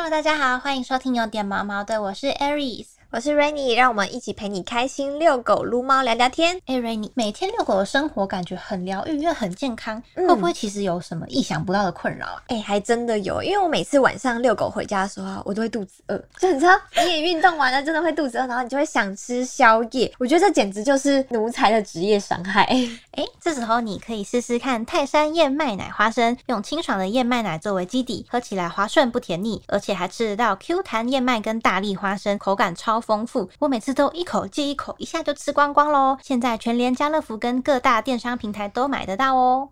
Hello，大家好，欢迎收听有点毛毛的，我是 Aries。我是 Rainy，让我们一起陪你开心遛狗、撸猫、聊聊天。哎，Rainy，每天遛狗的生活感觉很疗愈，又很健康，会不会其实有什么意想不到的困扰啊？哎，还真的有，因为我每次晚上遛狗回家的时候，我都会肚子饿。就你知道，你也运动完了，真的会肚子饿，然后你就会想吃宵夜。我觉得这简直就是奴才的职业伤害。哎，这时候你可以试试看泰山燕麦奶花生，用清爽的燕麦奶作为基底，喝起来滑顺不甜腻，而且还吃得到 Q 弹燕麦跟大粒花生，口感超丰富。我每每次都一口接一口，一下就吃光光喽！现在全联、家乐福跟各大电商平台都买得到哦。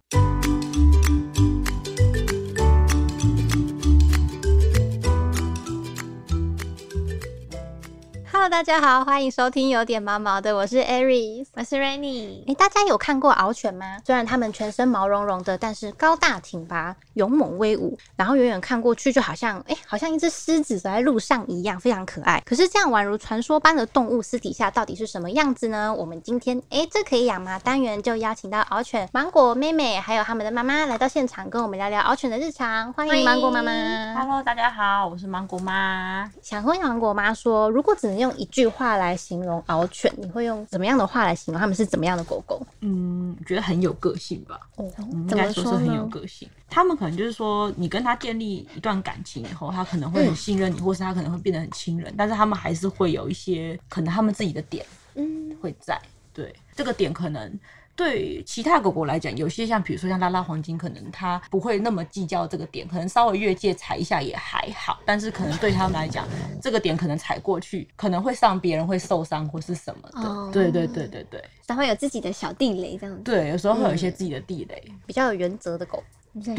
Hello，大家好，欢迎收听有点毛毛的，我是 Aries，我是 Rainy。哎，大家有看过獒犬吗？虽然它们全身毛茸茸的，但是高大挺拔、勇猛威武，然后远远看过去就好像哎，好像一只狮子走在路上一样，非常可爱。可是这样宛如传说般的动物，私底下到底是什么样子呢？我们今天哎，这可以养吗？单元就邀请到獒犬芒果妹妹，还有他们的妈妈来到现场，跟我们聊聊獒犬的日常。欢迎芒果妈妈。Hello，大家好，我是芒果妈。想问芒果妈说，如果只能用用一句话来形容獒犬，你会用怎么样的话来形容他们是怎么样的狗狗？嗯，觉得很有个性吧。哦，应该说是很有个性。他们可能就是说，你跟他建立一段感情以后，他可能会很信任你，或是他可能会变得很亲人。但是他们还是会有一些可能他们自己的点，嗯，会在。对，这个点可能。对其他狗狗来讲，有些像比如说像拉拉黄金，可能它不会那么计较这个点，可能稍微越界踩一下也还好。但是可能对他们来讲，这个点可能踩过去，可能会上别人会受伤或是什么的。对对对对对，它会有自己的小地雷这样子。对，有时候会有一些自己的地雷，比较有原则的狗。对，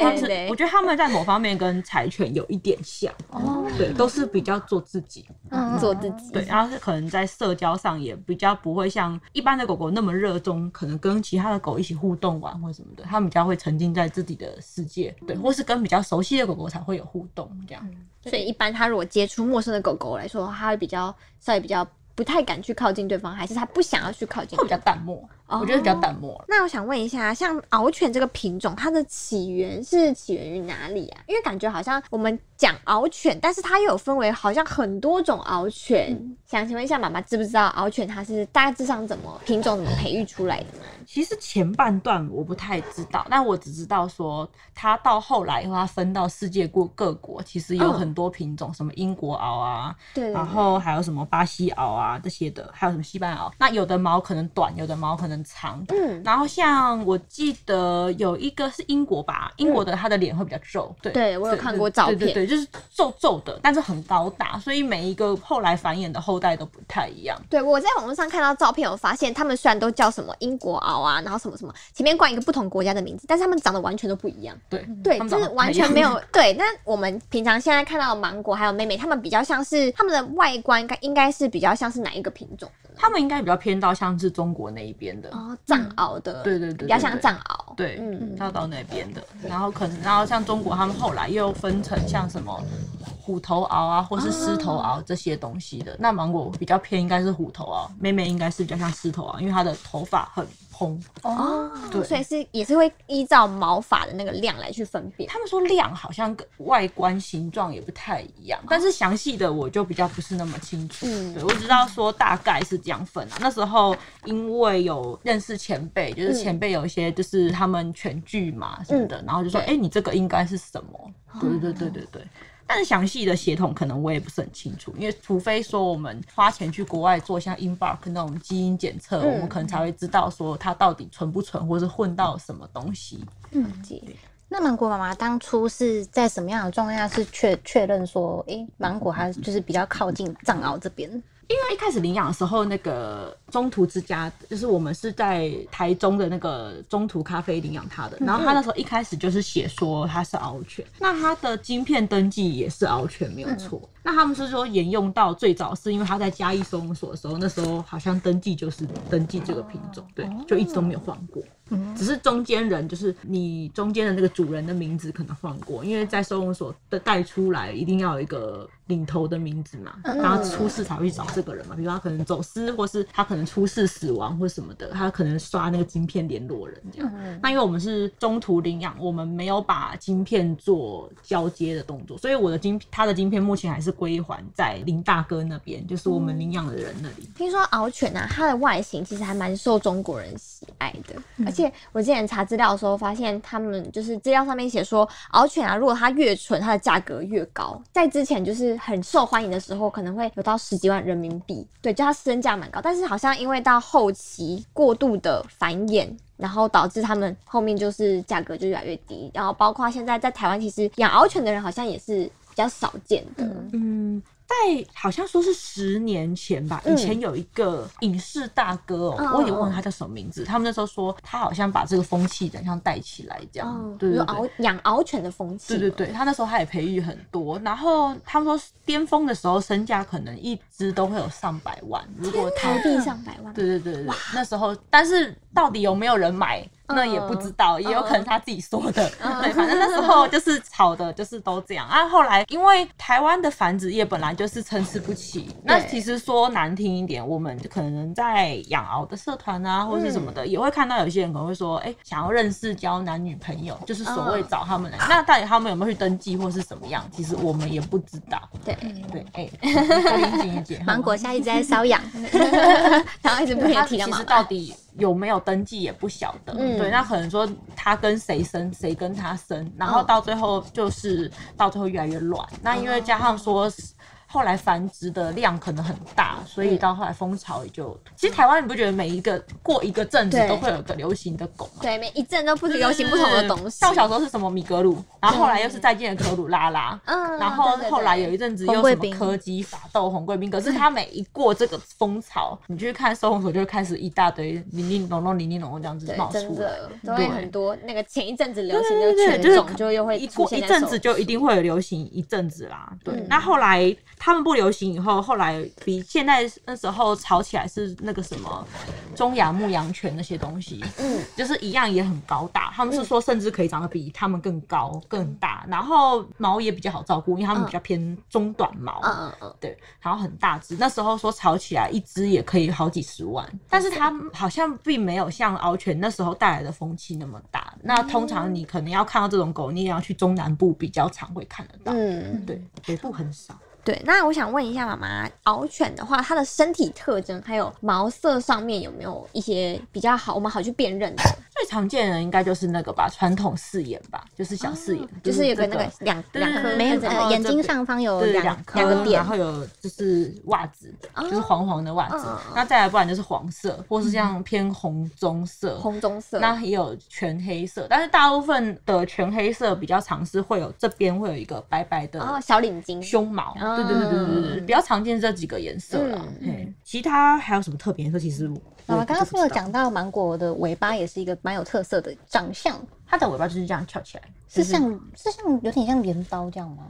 他是我觉得他们在某方面跟柴犬有一点像，哦，对，都是比较做自己，嗯，做自己，对，然后是可能在社交上也比较不会像一般的狗狗那么热衷，可能跟其他的狗一起互动玩或什么的，他们比较会沉浸在自己的世界，对，或是跟比较熟悉的狗狗才会有互动这样。所以一般他如果接触陌生的狗狗来说，他会比较稍微比较。不太敢去靠近对方，还是他不想要去靠近？会比较淡漠，我觉得比较淡漠。那我想问一下，像獒犬这个品种，它的起源是起源于哪里啊？因为感觉好像我们讲獒犬，但是它又有分为好像很多种獒犬。想请问一下妈妈，知不知道獒犬它是大致上怎么品种怎么培育出来的呢？其实前半段我不太知道，但我只知道说它到后来以后，它分到世界各各国，其实有很多品种，什么英国獒啊，对，然后还有什么巴西獒啊这些的，还有什么西班牙獒。那有的毛可能短，有的毛可能长。嗯，然后像我记得有一个是英国吧，英国的他的脸会比较皱，对，对我有看过照片，对对对，就是皱皱的，但是很高大，所以每一个后来繁衍的后代都不太一样。对，我在网络上看到照片，我发现他们虽然都叫什么英国獒。啊，然后什么什么，前面冠一个不同国家的名字，但是他们长得完全都不一样。对对，就是完全没有对。那我们平常现在看到的芒果还有妹妹，他们比较像是他们的外观，应该应该是比较像是哪一个品种的？他们应该比较偏到像是中国那一边的哦，藏獒的。对对对，比较像藏獒。对，嗯，要到那边的。然后可能，然后像中国，他们后来又分成像什么虎头獒啊，或是狮头獒这些东西的。那芒果比较偏应该是虎头獒，妹妹应该是比较像狮头獒，因为它的头发很。哦，对，所以是也是会依照毛发的那个量来去分辨。他们说量好像跟外观形状也不太一样，但是详细的我就比较不是那么清楚。嗯，对我知道说大概是这样分啊。那时候因为有认识前辈，就是前辈有一些就是他们全剧嘛什么的，然后就说，哎，你这个应该是什么？对对对对对。但是详细的协同可能我也不是很清楚，因为除非说我们花钱去国外做像 Inbark 那种基因检测，我们可能才会知道说它到底纯不纯，或是混到什么东西。嗯，那芒果妈妈当初是在什么样的状况下是确确认说，哎，芒果它就是比较靠近藏獒这边？因为一开始领养的时候，那个中途之家就是我们是在台中的那个中途咖啡领养它的，然后他那时候一开始就是写说它是獒犬，那它的晶片登记也是獒犬没有错。那他们是说沿用到最早是因为他在嘉义收容所的时候，那时候好像登记就是登记这个品种，对，就一直都没有换过。只是中间人，就是你中间的那个主人的名字可能换过，因为在收容所的带出来一定要有一个领头的名字嘛，然后出事才会去找这个人嘛。比如他可能走私，或是他可能出事死亡或什么的，他可能刷那个晶片联络人这样。那因为我们是中途领养，我们没有把晶片做交接的动作，所以我的晶他的晶片目前还是归还在林大哥那边，就是我们领养的人那里。听说獒犬啊，它的外形其实还蛮受中国人喜爱的，而且。且我之前查资料的时候，发现他们就是资料上面写说，獒犬啊，如果它越纯，它的价格越高。在之前就是很受欢迎的时候，可能会有到十几万人民币，对，就它身价蛮高。但是好像因为到后期过度的繁衍，然后导致他们后面就是价格就越来越低。然后包括现在在台湾，其实养獒犬的人好像也是比较少见的，嗯。在好像说是十年前吧，以前有一个影视大哥哦，我也问他叫什么名字。他们那时候说他好像把这个风气好像带起来这样，对对对，养獒犬的风气。对对对，他那时候他也培育很多，然后他们说巅峰的时候身价可能一只都会有上百万，如果台币上百万。对对对对，那时候，但是到底有没有人买？那也不知道，也有可能他自己说的。对，反正那时候就是吵的，就是都这样啊。后来因为台湾的繁殖业本来就是参差不齐，那其实说难听一点，我们可能在养獒的社团啊，或者是什么的，也会看到有些人可能会说，哎，想要认识交男女朋友，就是所谓找他们来。那到底他们有没有去登记或是怎么样？其实我们也不知道。对对，哎，林静姐，芒果现在一直在瘙痒，然后一直不停提到其实到底。有没有登记也不晓得，对，那可能说他跟谁生，谁跟他生，然后到最后就是到最后越来越乱。那因为加上说。后来繁殖的量可能很大，所以到后来蜂巢也就。其实台湾你不觉得每一个过一个阵子都会有个流行的狗吗？对，每一阵都不流行不同的东西。像我小时候是什么米格鲁，然后后来又是再见的科鲁拉拉，嗯，然后后来有一阵子又什么柯基、法斗、红贵宾。可是它每一过这个蜂巢，你去看收容所就会开始一大堆零零龙龙、零零龙龙这样子冒出来，都会很多那个前一阵子流行的犬种就又会一过一阵子就一定会有流行一阵子啦。对，那后来。他们不流行以后，后来比现在那时候吵起来是那个什么中亚牧羊犬那些东西，嗯，就是一样也很高大。他们是说甚至可以长得比他们更高更大，然后毛也比较好照顾，因为他们比较偏中短毛，嗯嗯嗯，对，然后很大只。那时候说吵起来一只也可以好几十万，但是它好像并没有像獒犬那时候带来的风气那么大。那通常你可能要看到这种狗，你也要去中南部比较常会看得到，嗯，对，北部很少。对，那我想问一下妈妈，獒犬的话，它的身体特征还有毛色上面有没有一些比较好，我们好去辨认的？最常见的应该就是那个吧，传统四眼吧，就是小四眼，就是有个那个两两颗，没有眼睛上方有两两个点，然后有就是袜子，就是黄黄的袜子。那再来不然就是黄色，或是像偏红棕色，红棕色。那也有全黑色，但是大部分的全黑色比较常是会有这边会有一个白白的小领巾、胸毛。对对对对对对，比较常见这几个颜色了。嗯，其他还有什么特别颜色？其实我刚刚是不是讲到芒果的尾巴也是一个蛮有特色的长相？它的尾巴就是这样翘起来，是像是像有点像镰刀这样吗？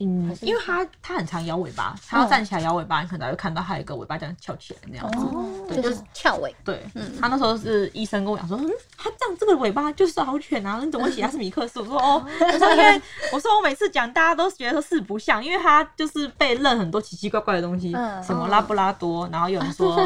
嗯，因为它它很常摇尾巴，它要站起来摇尾巴，你可能会看到它有一个尾巴这样翘起来那样子，对，就是翘尾。对，嗯，他那时候是医生跟我讲说，嗯，它这样这个尾巴就是好犬啊，你怎么会写它是米克斯？我说哦，我说因为我说我每次讲大家都觉得说是不像，因为它就是被认很多奇奇怪怪的东西，什么拉布拉多，然后有人说。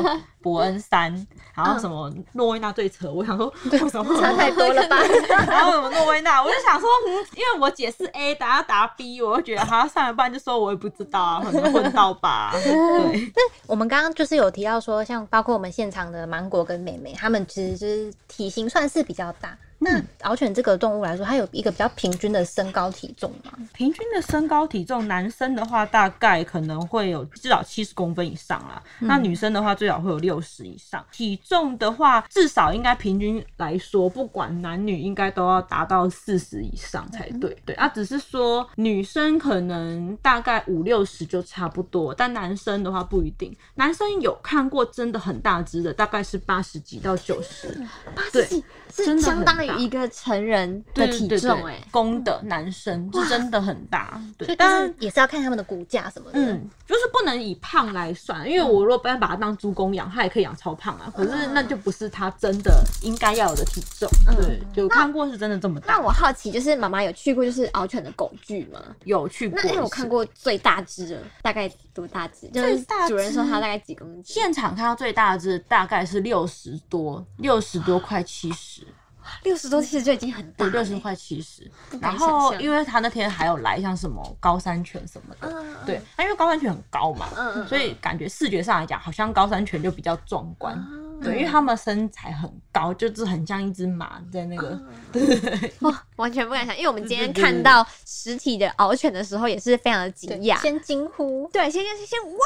伯恩山，然后什么诺威纳最扯，我想说为什么差太多了吧？然后什么诺威纳，我就想说，嗯，因为我解释 A，大家答 B，我就觉得他上了半就说我也不知道啊，可能混到吧。对，那我们刚刚就是有提到说，像包括我们现场的芒果跟美美，他们其实就是体型算是比较大。那獒犬这个动物来说，它有一个比较平均的身高体重吗？平均的身高体重，男生的话大概可能会有至少七十公分以上啦。那女生的话最少会有六十以上。体重的话，至少应该平均来说，不管男女，应该都要达到四十以上才对。对啊，只是说女生可能大概五六十就差不多，但男生的话不一定。男生有看过真的很大只的，大概是八十几到九十，八十几是相当于。一个成人的体重、对哎，公的男生是真的很大，对，所以就但是也是要看他们的骨架什么的。嗯，就是不能以胖来算，因为我如果不然把它当猪公养，它也可以养超胖啊。可是那就不是它真的应该要有的体重。对，就看过是真的这么大。那我好奇，就是妈妈有去过就是獒犬的狗剧吗？有去过那你有看过最大只的大概多大只？就是主人说它大概几公斤？现场看到最大只大概是六十多，六十多快七十，六十多，其实就已经很大。六十快七十。然后因为他那天还有来像什么高山犬什么的，嗯，对，那因为高山犬很高嘛，所以感觉视觉上来讲，好像高山犬就比较壮观。啊对，因为他们身材很高，就是很像一只马在那个，哇，完全不敢想，因为我们今天看到实体的獒犬的时候，也是非常的惊，讶。先惊呼，对，先先先哇，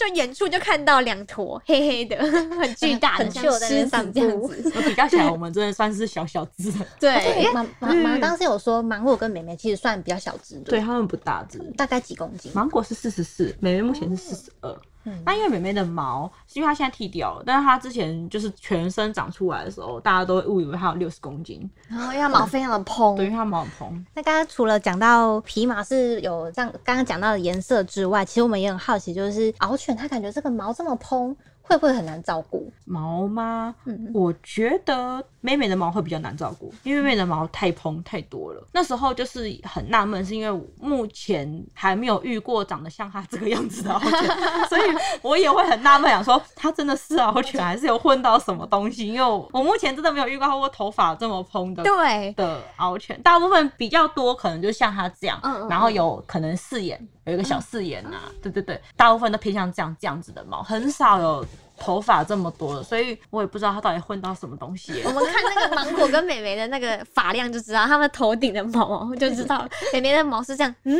就远处就看到两坨黑黑的、很巨大的，很像狮子这样步子。比较起来，我们真的算是小小只的。对，因为妈妈妈当时有说，芒果跟妹妹其实算比较小只的，对，，它们不大只，大概几公斤。芒果是四十四，妹妹目前是四十二。嗯那因为妹妹的毛是因为她现在剃掉了，但是她之前就是全身长出来的时候，大家都会误以为她有六十公斤，然后因为它毛非常的蓬，对，因为她毛很蓬。那刚刚除了讲到皮毛是有这样刚刚讲到的颜色之外，其实我们也很好奇，就是獒犬它感觉这个毛这么蓬，会不会很难照顾？毛吗？嗯我觉得妹妹的毛会比较难照顾，因为妹妹的毛太蓬太多了。那时候就是很纳闷，是因为目前还没有遇过长得像她这个样子的獒犬，所以我也会很纳闷，想说它真的是獒犬，还是有混到什么东西？因为我我目前真的没有遇到过头发这么蓬的。对，的獒犬，大部分比较多，可能就像它这样，嗯嗯然后有可能四眼，有一个小四眼呐、对对对，大部分都偏向这样这样子的毛，很少有头发这么多的，所以我也不知道它到底混到什么东西。我们看那个芒果跟美眉的那个发量就知道，它们头顶的毛就知道了。美眉的毛是这样，嗯，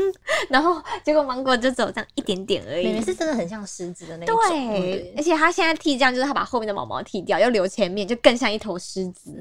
然后结果芒果就只有这样一点点而已。妹妹是真的很像狮子的那种，对，而且它现在剃这样，就是它把后面的毛毛剃掉，要留前面，就更像一头狮子。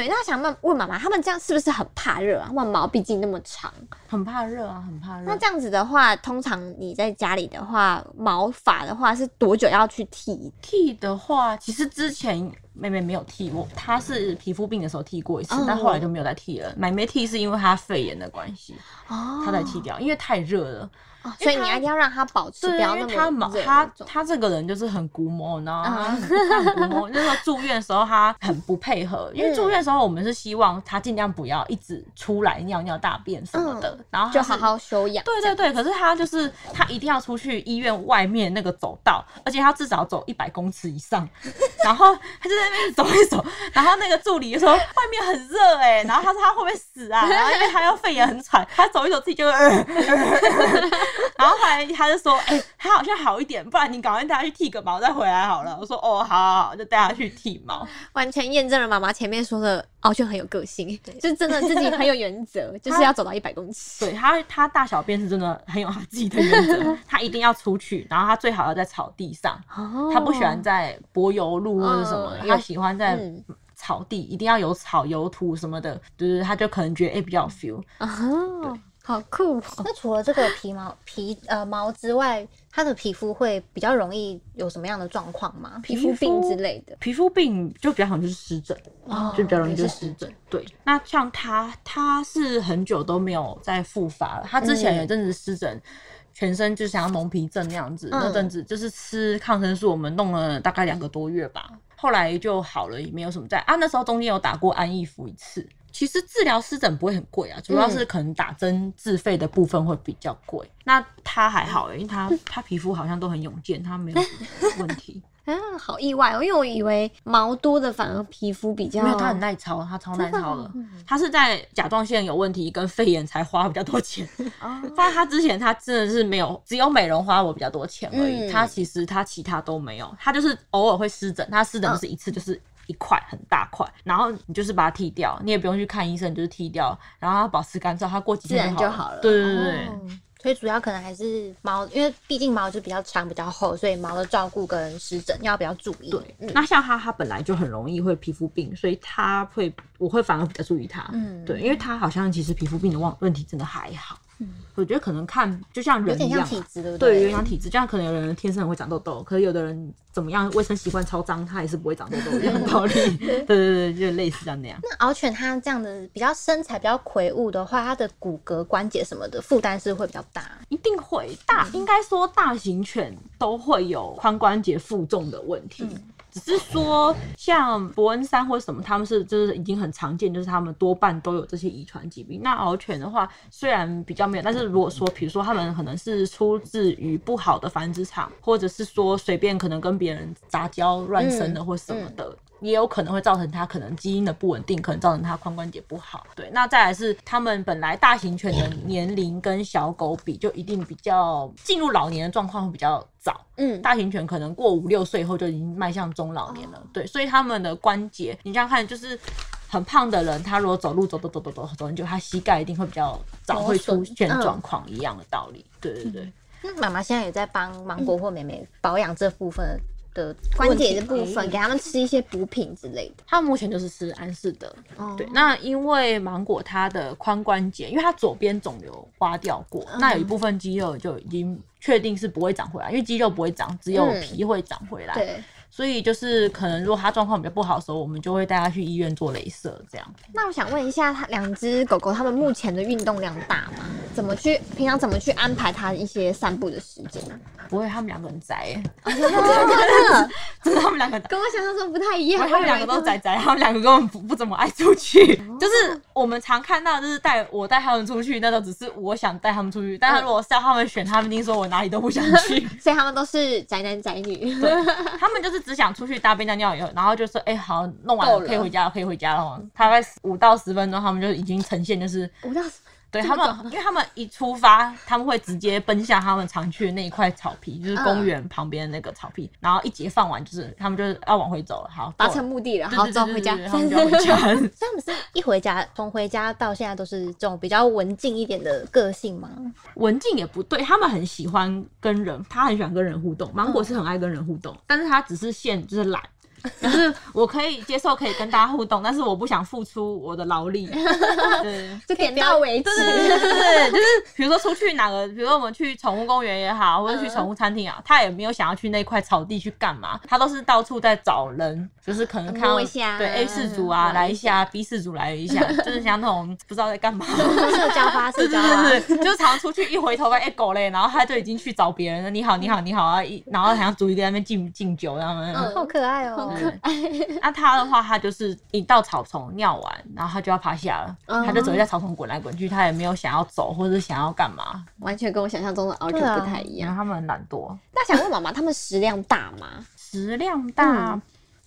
对，那想问问妈妈，他们这样是不是很怕热啊？他们毛毕竟那么长。很怕热啊，很怕热那。这样子的话，通常你在家里的话，毛发的话是多久要去剃？剃的话，其实之前妹妹没有剃过，她是皮肤病的时候剃过一次，哦但后来就没有再剃了。妹妹剃是因为她肺炎的关系，哦她才剃掉，因为太热了。哦所以你一定要让他保持不对，要那因为他毛么热他他这个人就是很古毛，然后他嗯很他很古毛。那时候住院的时候，他很不配合，因为住院的时候我们是希望他尽量不要一直出来尿尿大便什么的，然后就好好休养。对对对，可是他就是他一定要出去医院外面那个走道，而且他至少走一百公尺以上，然后他就在那边走一走，然后那个助理就说 外面很热哎、然后他说他会不会死啊？然后因为他要肺炎很喘，他走一走自己就然后后来他就说哎、他好像好一点，不然你赶快带他去剃个毛再回来好了。我说哦好好好，就带他去剃毛。完全验证了妈妈前面说的，獒犬很有个性，就真的自己很有原则，就是要走到一百公尺。对他，他大小便是真的很有他自己的原则，他一定要出去，然后他最好要在草地上，哦他不喜欢在柏油路或者什么他喜欢在嗯草地，一定要有草有土什么的，就是他就可能觉得哎、比较有 feel。哦，好酷哦！那除了这个皮毛皮呃毛之外，它的皮肤会比较容易有什么样的状况吗？皮肤病之类的，皮肤病就比较好像就是湿疹，哦就比较容易就湿疹。对，那像他，他是很久都没有再复发了。他之前有阵子湿疹，全身就像蒙皮症那样子，嗯那阵子就是吃抗生素，我们弄了大概两个多月吧，后来就好了，也没有什么在啊。那时候中间有打过安逸服一次。其实治疗湿疹不会很贵啊，主要是可能打针自费的部分会比较贵。那他还好、欸，因为他他皮肤好像都很勇健，他没有 问题。嗯，好意外哦！因为我以为毛多的反而皮肤比较没有，他很耐操，他超耐操的。他是在甲状腺有问题跟肺炎才花比较多钱，哦不然他之前他真的是没有，只有美容花我比较多钱而已。嗯他其实他其他都没有，他就是偶尔会湿疹，他湿疹就是一次就是。一块很大块，然后你就是把它剃掉，你也不用去看医生，你就是剃掉，然后它保持干燥，它过几天就好了对对对所以主要可能还是毛，因为毕竟毛就比较长、比较厚，所以毛的照顾跟湿疹要比较注意。对，那像它，它本来就很容易会皮肤病，所以它会，我会反而比较注意它。嗯对，因为它好像其实皮肤病的问问题真的还好。我觉得可能看就像人一样嘛，点像体质，对不对，有对？点像体质，就像可能有人天生会长痘痘，可是有的人怎么样，卫生习惯超脏，他也是不会长痘痘，一样的道理。对对对，就类似像那样。那獒犬它这样的比较身材比较魁梧的话，它的骨骼、关节什么的负担是会比较大。一定会大，应该说大型犬都会有髋关节负重的问题。只是说，像伯恩山或什么，他们是就是已经很常见，就是他们多半都有这些遗传疾病。那獒犬的话，虽然比较没有，但是如果说，比如说他们可能是出自于不好的繁殖场，或者是说随便可能跟别人杂交乱生的或什么的。也有可能会造成它可能基因的不稳定，可能造成它髋关节不好。对，那再来是他们本来大型犬的年龄跟小狗比，就一定比较进入老年的状况会比较早。嗯，大型犬可能过五六岁以后就已经迈向中老年了。对，所以他们的关节，你这样看就是。很胖的人，他如果走路走走走走走走很久，他膝盖一定会比较早会出现状况，一样的道理。对对对，那妈妈现在也在帮芒果或妹妹保养这部分的关节的部分，给他们吃一些补品之类的。他目前就是吃安氏的。哦对，那因为芒果它的髋关节，因为它左边肿瘤挖掉过，那有一部分肌肉就已经确定是不会长回来，因为肌肉不会长，只有嗯皮会长回来。对，所以就是可能如果它状况比较不好的时候，我们就会带它去医院做镭射，这样。那我想问一下，它两只狗狗它们目前的运动量大吗？怎么去平常怎么去安排它一些散步的时间？不会，他们两个很宅耶，真的 真的，他们两个。跟我想象中不太一样。他们两个都是宅宅，他们两个根本不不怎么爱出去。哦就是我们常看到，就是带我带他们出去，那都只是我想带他们出去。但是如果是要他们选，他们一定说我哪里都不想去。所以他们都是宅男宅女。他们就是只想出去大便尿尿以后，然后就说：“哎、好，弄完了了可以回家了，可以回家了。”哦大概五到十分钟，他们就已经呈现就是五到对他们，因为他们一出发，他们会直接奔向他们常去的那一块草皮，就是公园旁边的那个草皮。然后一节放完，就是他们就是要往回走了。好，达成目的了，好走回家。他们就要回家。他们是一回家，从回家到现在都是这种比较文静一点的个性吗？文静也不对，他们很喜欢跟人，他很喜欢跟人互动。芒果是很爱跟人互动，但是他只是现就是懒。就是我可以接受可以跟大家互动，但是我不想付出我的劳力。对，就点到为止。对对对，就是比如说出去哪个，比如说我们去宠物公园也好，或者去宠物餐厅啊，他也没有想要去那块草地去干嘛，他都是到处在找人，就是可能看一下对 A 四组啊来一下，B 四组来一下，就是像那种不知道在干嘛。社交花，社交花。对，就是常出去一回头发，哎、狗嘞，然后他就已经去找别人了。你好，你好，你好啊！一然后好像煮一个在那边敬敬酒，然后、嗯好可爱哦、那他的话，他就是一到草丛尿完，然后他就要趴下了，嗯他就只会在草丛滚来滚去，他也没有想要走或者是想要干嘛。完全跟我想象中的獒对啊犬不太一样。然后他们很懒惰，那想问妈妈，他们食量大吗？食量大，嗯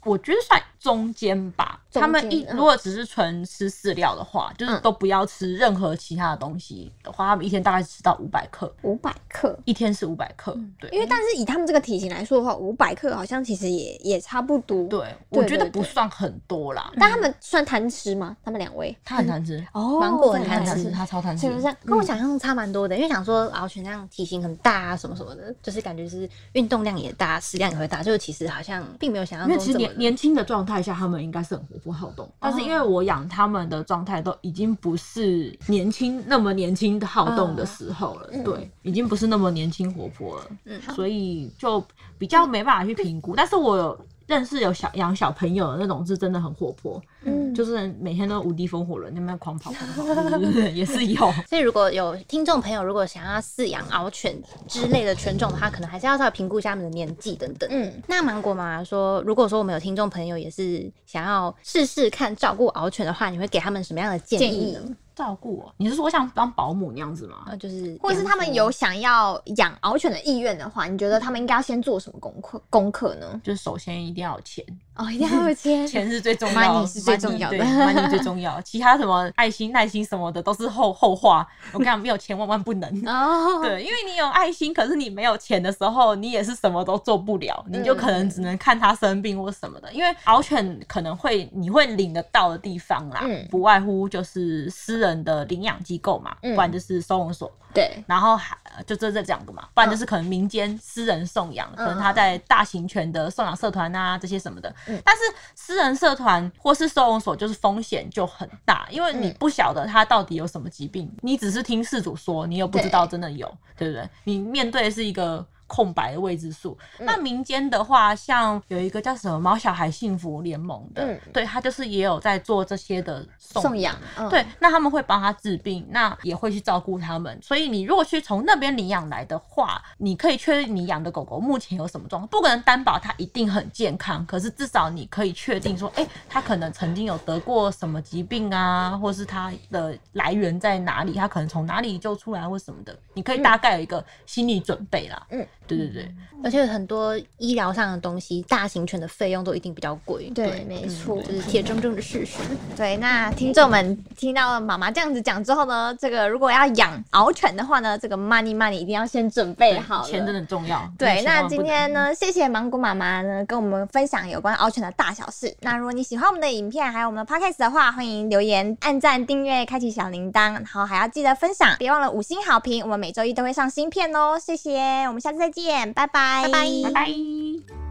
我觉得算中间吧。他们一嗯如果只是纯吃饲料的话，就是嗯都不要吃任何其他的东西的话，他们一天大概吃到五百克，五百克。一天是五百克。对，因为但是以他们这个体型来说的话，五百克好像其实也也差不多。，对，我觉得不算很多啦。但他们算贪吃吗？他们两位？他很贪吃，哦芒果很贪吃他超贪吃？跟我想象中差蛮多的，因为想说獒犬那样体型很大啊，什么什么的，就是感觉是运动量也大，食量也会大，就是其实好像并没有想象中这么年年轻的状态下，他们应该是很活泼好动，但是因为我养他们的状态都已经不是年轻那么年轻的好动的时候了，对，已经不是那么年轻活泼了，嗯。所以就比较没办法去评估。但是我有认识有小养小朋友的那种是真的很活泼，嗯，就是每天都无敌风火轮，那边狂跑狂跑，对对对也是有。所以如果有听众朋友如果想要饲养獒犬之类的犬种的话，可能还是要稍微评估一下他们的年纪等等。嗯，那芒果妈妈说，如果说我们有听众朋友也是想要试试看照顾獒犬的话，你会给他们什么样的建议呢？照顾我，你是说像当保姆那样子吗？呃，就是或者是他们有想要养獒犬的意愿的话，你觉得他们应该要先做什么功课？功课呢？就是首先一定要有钱，哦，一定要有钱。钱是最重要 Money 是最重要的对，money 最重要，其他什么爱心、耐心什么的都是后后话。我跟你讲，没有钱万万不能。哦，对，因为你有爱心，可是你没有钱的时候，你也是什么都做不了，你就可能只能看它生病或什么的。因为獒犬可能会你会领得到的地方啦，嗯不外乎就是私人的领养机构嘛，嗯不然就是收容所，对，然后还就这这两个嘛，不然就是可能民间私人送养，可能他在大型犬的送养社团啊这些什么的。但是私人社团或是收容所，就是风险就很大，因为你不晓得他到底有什么疾病，你只是听事主说，你又不知道真的有，对不对？你面对的是一个。空白的未知数。那民间的话，像有一个叫什么“毛小孩幸福联盟”的，对他就是也有在做这些的送养。对，那他们会帮他治病，那也会去照顾他们。所以你如果去从那边领养来的话，你可以确认你养的狗狗目前有什么状况，不可能担保它一定很健康，可是至少你可以确定说，哎，它可能曾经有得过什么疾病啊，或是它的来源在哪里，它可能从哪里救出来或什么的，你可以大概有一个心理准备啦。嗯。对对对，而且很多医疗上的东西，大型犬的费用都一定比较贵。对，没错，这是铁铮铮的事实。对，那听众们听到了妈妈这样子讲之后呢，这个如果要养獒犬的话呢，这个 money money 一定要先准备好，钱真的很重要。对，那今天呢，谢谢芒果妈妈呢跟我们分享有关獒犬的大小事。那如果你喜欢我们的影片，还有我们的 podcast 的话，欢迎留言、按赞、订阅、开启小铃铛，然后还要记得分享，别忘了五星好评。我们每周一都会上新片哦，谢谢，我们下次再见。见，拜拜，拜拜，拜拜。